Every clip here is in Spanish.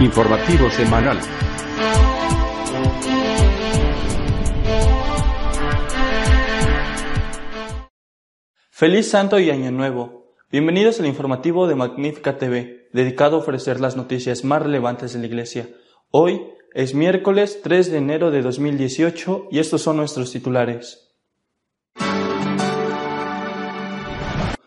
Informativo semanal. Feliz Santo y Año Nuevo. Bienvenidos al informativo de Magnífica TV, dedicado a ofrecer las noticias más relevantes de la Iglesia. Hoy es miércoles 3 de enero de 2018 y estos son nuestros titulares.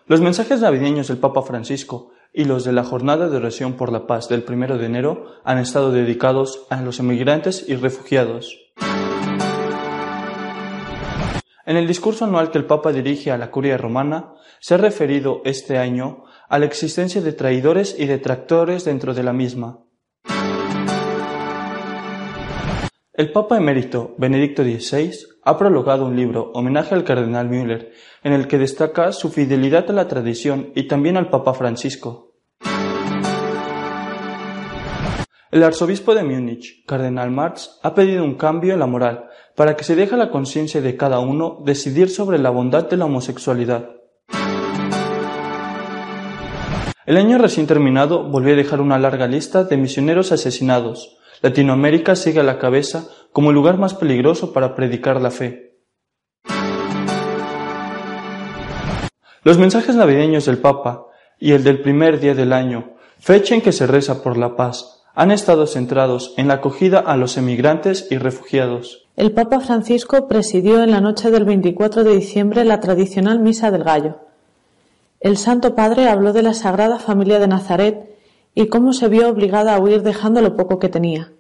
Los mensajes navideños del Papa Francisco y los de la Jornada de Oración por la Paz del 1 de enero han estado dedicados a los emigrantes y refugiados. En el discurso anual que el Papa dirige a la Curia romana, se ha referido este año a la existencia de traidores y detractores dentro de la misma. El Papa emérito Benedicto XVI ha prologado un libro, homenaje al cardenal Müller, en el que destaca su fidelidad a la tradición y también al Papa Francisco. El arzobispo de Múnich, cardenal Marx, ha pedido un cambio en la moral para que se deje a la conciencia de cada uno decidir sobre la bondad de la homosexualidad. El año recién terminado volvió a dejar una larga lista de misioneros asesinados. Latinoamérica sigue a la cabeza como el lugar más peligroso para predicar la fe. Los mensajes navideños del Papa y el del primer día del año, fecha en que se reza por la paz, han estado centrados en la acogida a los emigrantes y refugiados. El Papa Francisco presidió en la noche del 24 de diciembre la tradicional Misa del Gallo. El Santo Padre habló de la Sagrada Familia de Nazaret y cómo se vio obligada a huir dejando lo poco que tenía,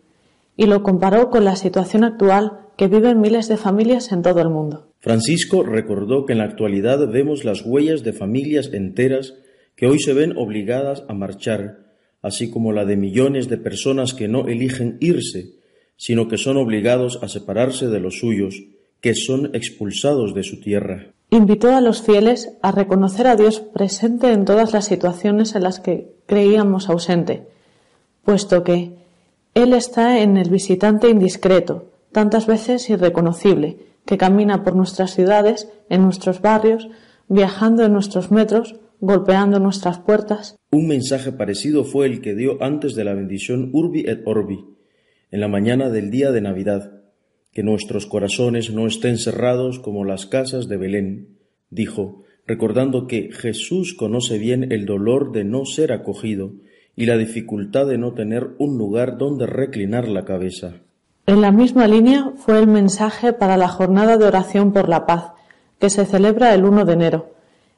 y lo comparó con la situación actual que viven miles de familias en todo el mundo. Francisco recordó que en la actualidad vemos las huellas de familias enteras que hoy se ven obligadas a marchar, así como la de millones de personas que no eligen irse, sino que son obligados a separarse de los suyos, que son expulsados de su tierra. Invitó a los fieles a reconocer a Dios presente en todas las situaciones en las que creíamos ausente, puesto que Él está en el visitante indiscreto, tantas veces irreconocible, que camina por nuestras ciudades, en nuestros barrios, viajando en nuestros metros, golpeando nuestras puertas. Un mensaje parecido fue el que dio antes de la bendición Urbi et Orbi, en la mañana del día de Navidad, que nuestros corazones no estén cerrados como las casas de Belén, dijo, recordando que Jesús conoce bien el dolor de no ser acogido y la dificultad de no tener un lugar donde reclinar la cabeza. En la misma línea fue el mensaje para la jornada de oración por la paz, que se celebra el 1 de enero.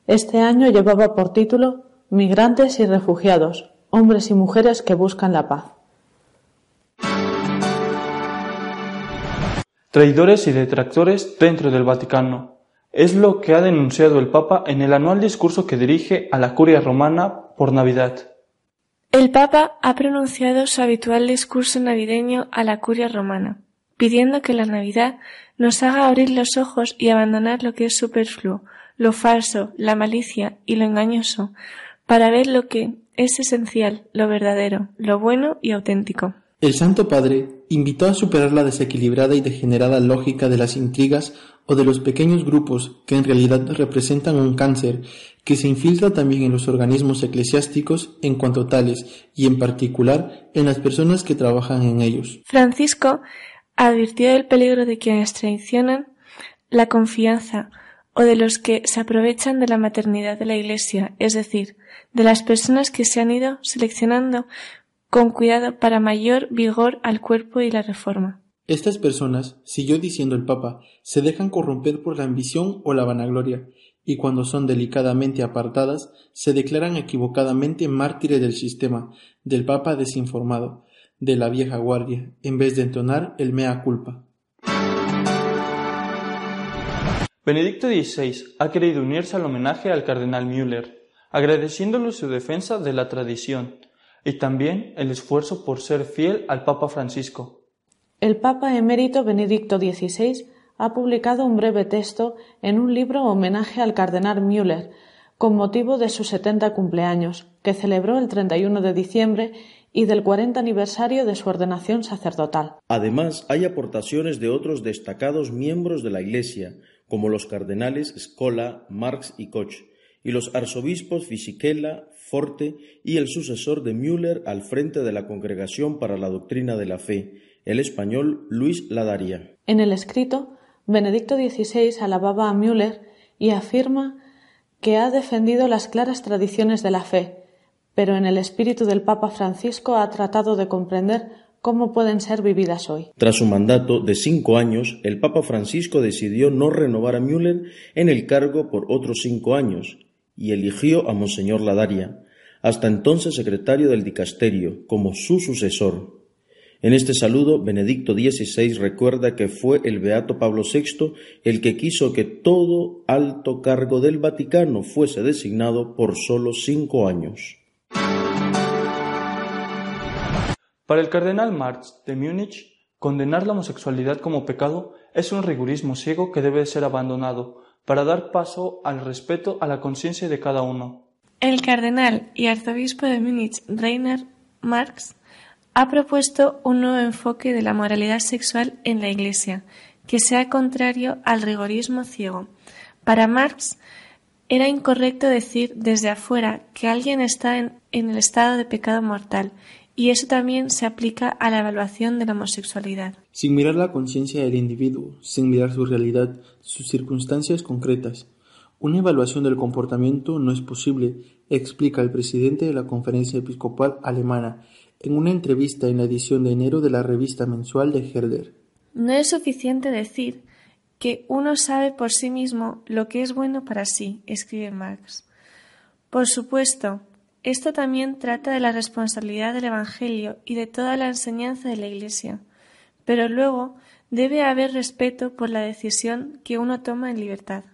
Este año llevaba por título Migrantes y refugiados, hombres y mujeres que buscan la paz. Traidores y detractores dentro del Vaticano. Es lo que ha denunciado el Papa en el anual discurso que dirige a la Curia Romana por Navidad. El Papa ha pronunciado su habitual discurso navideño a la Curia Romana, pidiendo que la Navidad nos haga abrir los ojos y abandonar lo que es superfluo, lo falso, la malicia y lo engañoso, para ver lo que es esencial, lo verdadero, lo bueno y auténtico. El Santo Padre invitó a superar la desequilibrada y degenerada lógica de las intrigas o de los pequeños grupos que en realidad representan un cáncer que se infiltra también en los organismos eclesiásticos en cuanto tales y en particular en las personas que trabajan en ellos. Francisco advirtió del peligro de quienes traicionan la confianza o de los que se aprovechan de la maternidad de la Iglesia, es decir, de las personas que se han ido seleccionando con cuidado para mayor vigor al cuerpo y la reforma. Estas personas, siguió diciendo el Papa, se dejan corromper por la ambición o la vanagloria, y cuando son delicadamente apartadas, se declaran equivocadamente mártires del sistema, del Papa desinformado, de la vieja guardia, en vez de entonar el mea culpa. Benedicto XVI ha querido unirse al homenaje al cardenal Müller, agradeciéndole su defensa de la tradición, y también el esfuerzo por ser fiel al Papa Francisco. El Papa emérito Benedicto XVI ha publicado un breve texto en un libro homenaje al cardenal Müller con motivo de su 70 cumpleaños, que celebró el 31 de diciembre y del 40 aniversario de su ordenación sacerdotal. Además, hay aportaciones de otros destacados miembros de la Iglesia, como los cardenales Scola, Marx y Koch, y los arzobispos Fisichella, Forte y el sucesor de Müller al frente de la Congregación para la Doctrina de la Fe, el español Luis Ladaria. En el escrito, Benedicto XVI alababa a Müller y afirma que ha defendido las claras tradiciones de la fe, pero en el espíritu del Papa Francisco ha tratado de comprender cómo pueden ser vividas hoy. Tras su mandato de cinco años, el Papa Francisco decidió no renovar a Müller en el cargo por otros cinco años y eligió a Monseñor Ladaria, hasta entonces secretario del dicasterio, como su sucesor. En este saludo, Benedicto XVI recuerda que fue el Beato Pablo VI el que quiso que todo alto cargo del Vaticano fuese designado por solo cinco años. Para el cardenal Marx de Múnich, condenar la homosexualidad como pecado es un rigurismo ciego que debe ser abandonado para dar paso al respeto a la conciencia de cada uno. El cardenal y arzobispo de Múnich, Rainer Marx, ha propuesto un nuevo enfoque de la moralidad sexual en la Iglesia, que sea contrario al rigorismo ciego. Para Marx, era incorrecto decir desde afuera que alguien está en, el estado de pecado mortal, y eso también se aplica a la evaluación de la homosexualidad. Sin mirar la conciencia del individuo, sin mirar su realidad, sus circunstancias concretas, una evaluación del comportamiento no es posible, explica el presidente de la Conferencia Episcopal Alemana en una entrevista en la edición de enero de la revista mensual de Herder. No es suficiente decir que uno sabe por sí mismo lo que es bueno para sí, escribe Marx. Por supuesto, esto también trata de la responsabilidad del Evangelio y de toda la enseñanza de la Iglesia, pero luego debe haber respeto por la decisión que uno toma en libertad.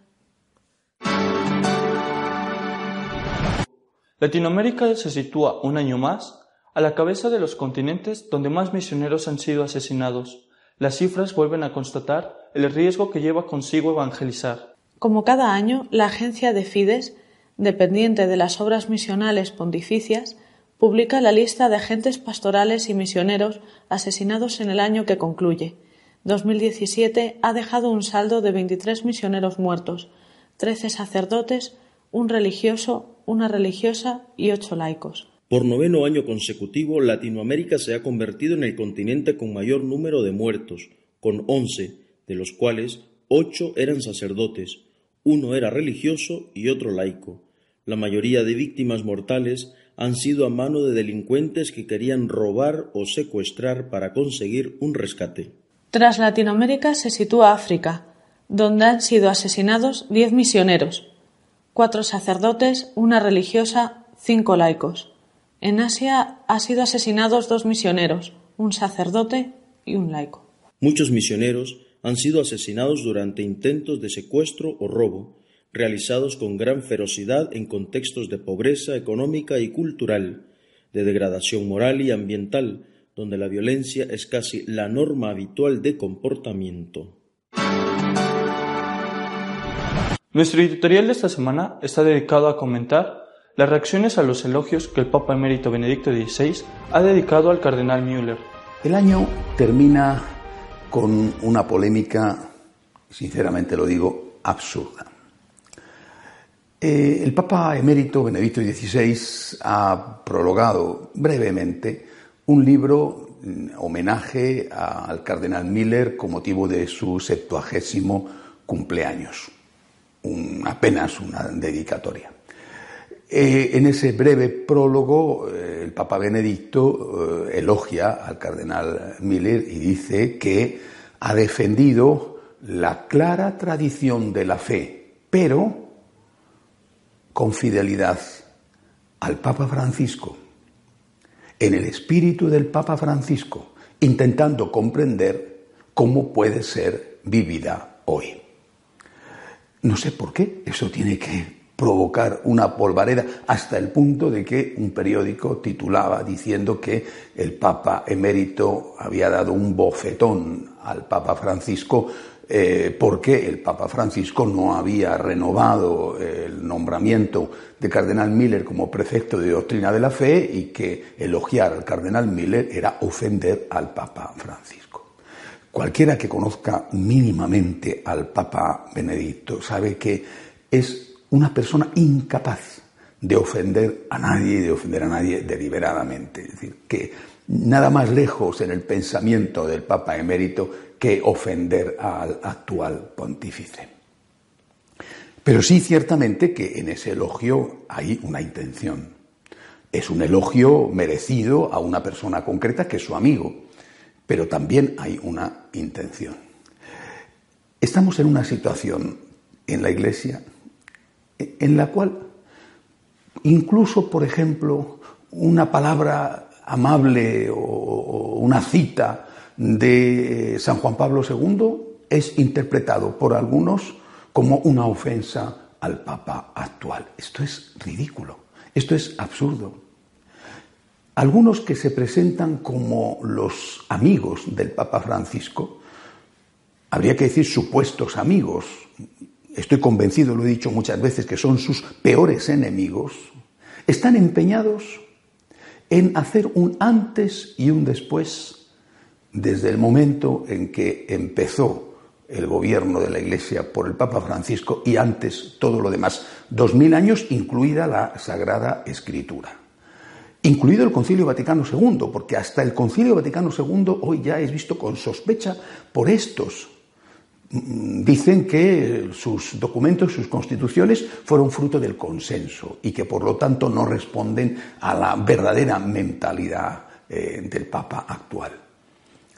Latinoamérica se sitúa un año más a la cabeza de los continentes donde más misioneros han sido asesinados. Las cifras vuelven a constatar el riesgo que lleva consigo evangelizar. Como cada año, la agencia de Fides, dependiente de las obras misionales pontificias, publica la lista de agentes pastorales y misioneros asesinados en el año que concluye. 2017 ha dejado un saldo de 23 misioneros muertos, 13 sacerdotes, un religioso, una religiosa y ocho laicos. Por noveno año consecutivo, Latinoamérica se ha convertido en el continente con mayor número de muertos, con once, de los cuales ocho eran sacerdotes, uno era religioso y otro laico. La mayoría de víctimas mortales han sido a mano de delincuentes que querían robar o secuestrar para conseguir un rescate. Tras Latinoamérica se sitúa África, donde han sido asesinados diez misioneros, cuatro sacerdotes, una religiosa, cinco laicos. En Asia ha sido asesinados dos misioneros, un sacerdote y un laico. Muchos misioneros han sido asesinados durante intentos de secuestro o robo, realizados con gran ferocidad en contextos de pobreza económica y cultural, de degradación moral y ambiental, donde la violencia es casi la norma habitual de comportamiento. Nuestro editorial de esta semana está dedicado a comentar las reacciones a los elogios que el Papa emérito Benedicto XVI ha dedicado al cardenal Müller. El año termina con una polémica, sinceramente lo digo, absurda. Eh, el Papa emérito Benedicto XVI ha prologado brevemente un libro en homenaje al cardenal Miller con motivo de su septuagésimo cumpleaños, apenas una dedicatoria. Eh, en ese breve prólogo, eh, el Papa Benedicto elogia al cardenal Miller y dice que ha defendido la clara tradición de la fe, pero con fidelidad al Papa Francisco, en el espíritu del Papa Francisco, intentando comprender cómo puede ser vivida hoy. No sé por qué eso tiene que provocar una polvareda hasta el punto de que un periódico titulaba diciendo que el Papa emérito había dado un bofetón al Papa Francisco eh, porque el Papa Francisco no había renovado el nombramiento de Cardenal Miller como prefecto de doctrina de la fe y que elogiar al Cardenal Miller era ofender al Papa Francisco. Cualquiera que conozca mínimamente al Papa Benedicto sabe que es una persona incapaz de ofender a nadie y de ofender a nadie deliberadamente. Es decir, que nada más lejos en el pensamiento del Papa emérito que ofender al actual pontífice. Pero sí ciertamente que en ese elogio hay una intención. Es un elogio merecido a una persona concreta que es su amigo, pero también hay una intención. Estamos en una situación en la Iglesia en la cual incluso, por ejemplo, una palabra amable o una cita de San Juan Pablo II es interpretado por algunos como una ofensa al Papa actual. Esto es ridículo, esto es absurdo. Algunos que se presentan como los amigos del Papa Francisco, habría que decir supuestos amigos, estoy convencido, lo he dicho muchas veces, que son sus peores enemigos, están empeñados en hacer un antes y un después desde el momento en que empezó el gobierno de la Iglesia por el Papa Francisco y antes todo lo demás, dos mil años, incluida la Sagrada Escritura. Incluido el Concilio Vaticano II, porque hasta el Concilio Vaticano II hoy ya es visto con sospecha por estos. Mm, dicen que sus documentos, sus constituciones fueron fruto del consenso y que por lo tanto no responden a la verdadera mentalidad eh, del Papa actual.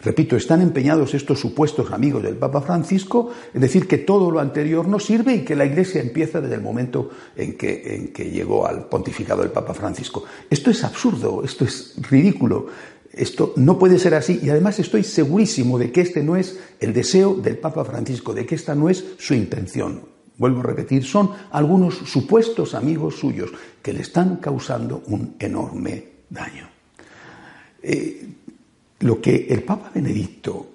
Repito, están empeñados estos supuestos amigos del Papa Francisco en decir que todo lo anterior no sirve y que la Iglesia empieza desde el momento en que, llegó al pontificado del Papa Francisco. Esto es absurdo, esto es ridículo, esto no puede ser así y además estoy segurísimo de que este no es el deseo del Papa Francisco, de que esta no es su intención. Vuelvo a repetir, son algunos supuestos amigos suyos que le están causando un enorme daño. Eh, lo que el Papa Benedicto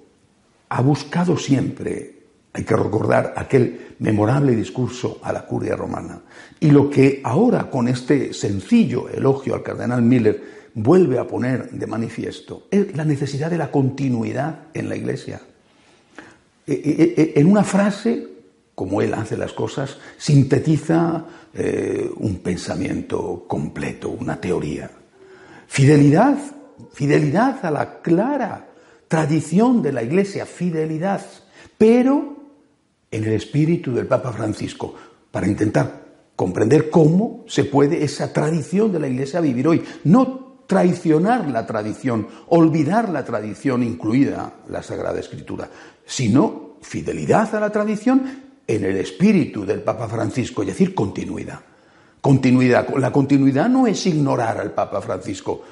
ha buscado siempre, hay que recordar aquel memorable discurso a la curia romana, y lo que ahora con este sencillo elogio al cardenal Miller vuelve a poner de manifiesto, es la necesidad de la continuidad en la Iglesia. E, e, e, en una frase, como él hace las cosas, sintetiza eh, un pensamiento completo, una teoría. Fidelidad fidelidad a la clara tradición de la Iglesia, fidelidad, pero en el espíritu del Papa Francisco, para intentar comprender cómo se puede esa tradición de la Iglesia vivir hoy. No traicionar la tradición, olvidar la tradición, incluida la Sagrada Escritura, sino fidelidad a la tradición en el espíritu del Papa Francisco, es decir, continuidad. Continuidad. La continuidad no es ignorar al Papa Francisco,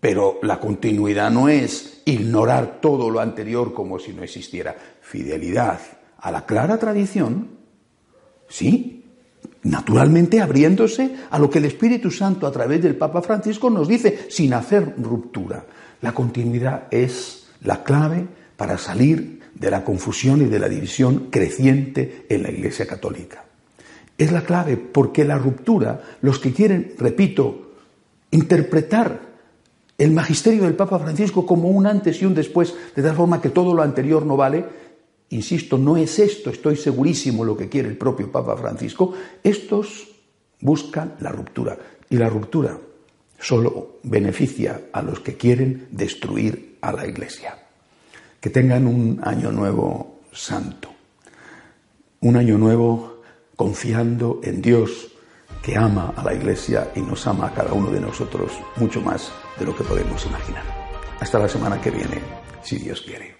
pero la continuidad no es ignorar todo lo anterior como si no existiera. Fidelidad a la clara tradición, sí, naturalmente abriéndose a lo que el Espíritu Santo a través del Papa Francisco nos dice sin hacer ruptura. La continuidad es la clave para salir de la confusión y de la división creciente en la Iglesia Católica. Es la clave porque la ruptura, los que quieren, repito, interpretar el magisterio del Papa Francisco como un antes y un después, de tal forma que todo lo anterior no vale, insisto, no es esto, estoy segurísimo lo que quiere el propio Papa Francisco, estos buscan la ruptura. Y la ruptura solo beneficia a los que quieren destruir a la Iglesia. Que tengan un año nuevo santo, un año nuevo confiando en Dios, que ama a la Iglesia y nos ama a cada uno de nosotros mucho más de lo que podemos imaginar. Hasta la semana que viene, si Dios quiere.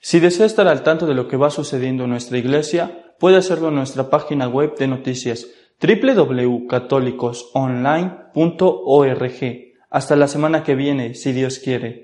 Si desea estar al tanto de lo que va sucediendo en nuestra Iglesia, puede hacerlo en nuestra página web de noticias www.católicosonline.org. Hasta la semana que viene, si Dios quiere.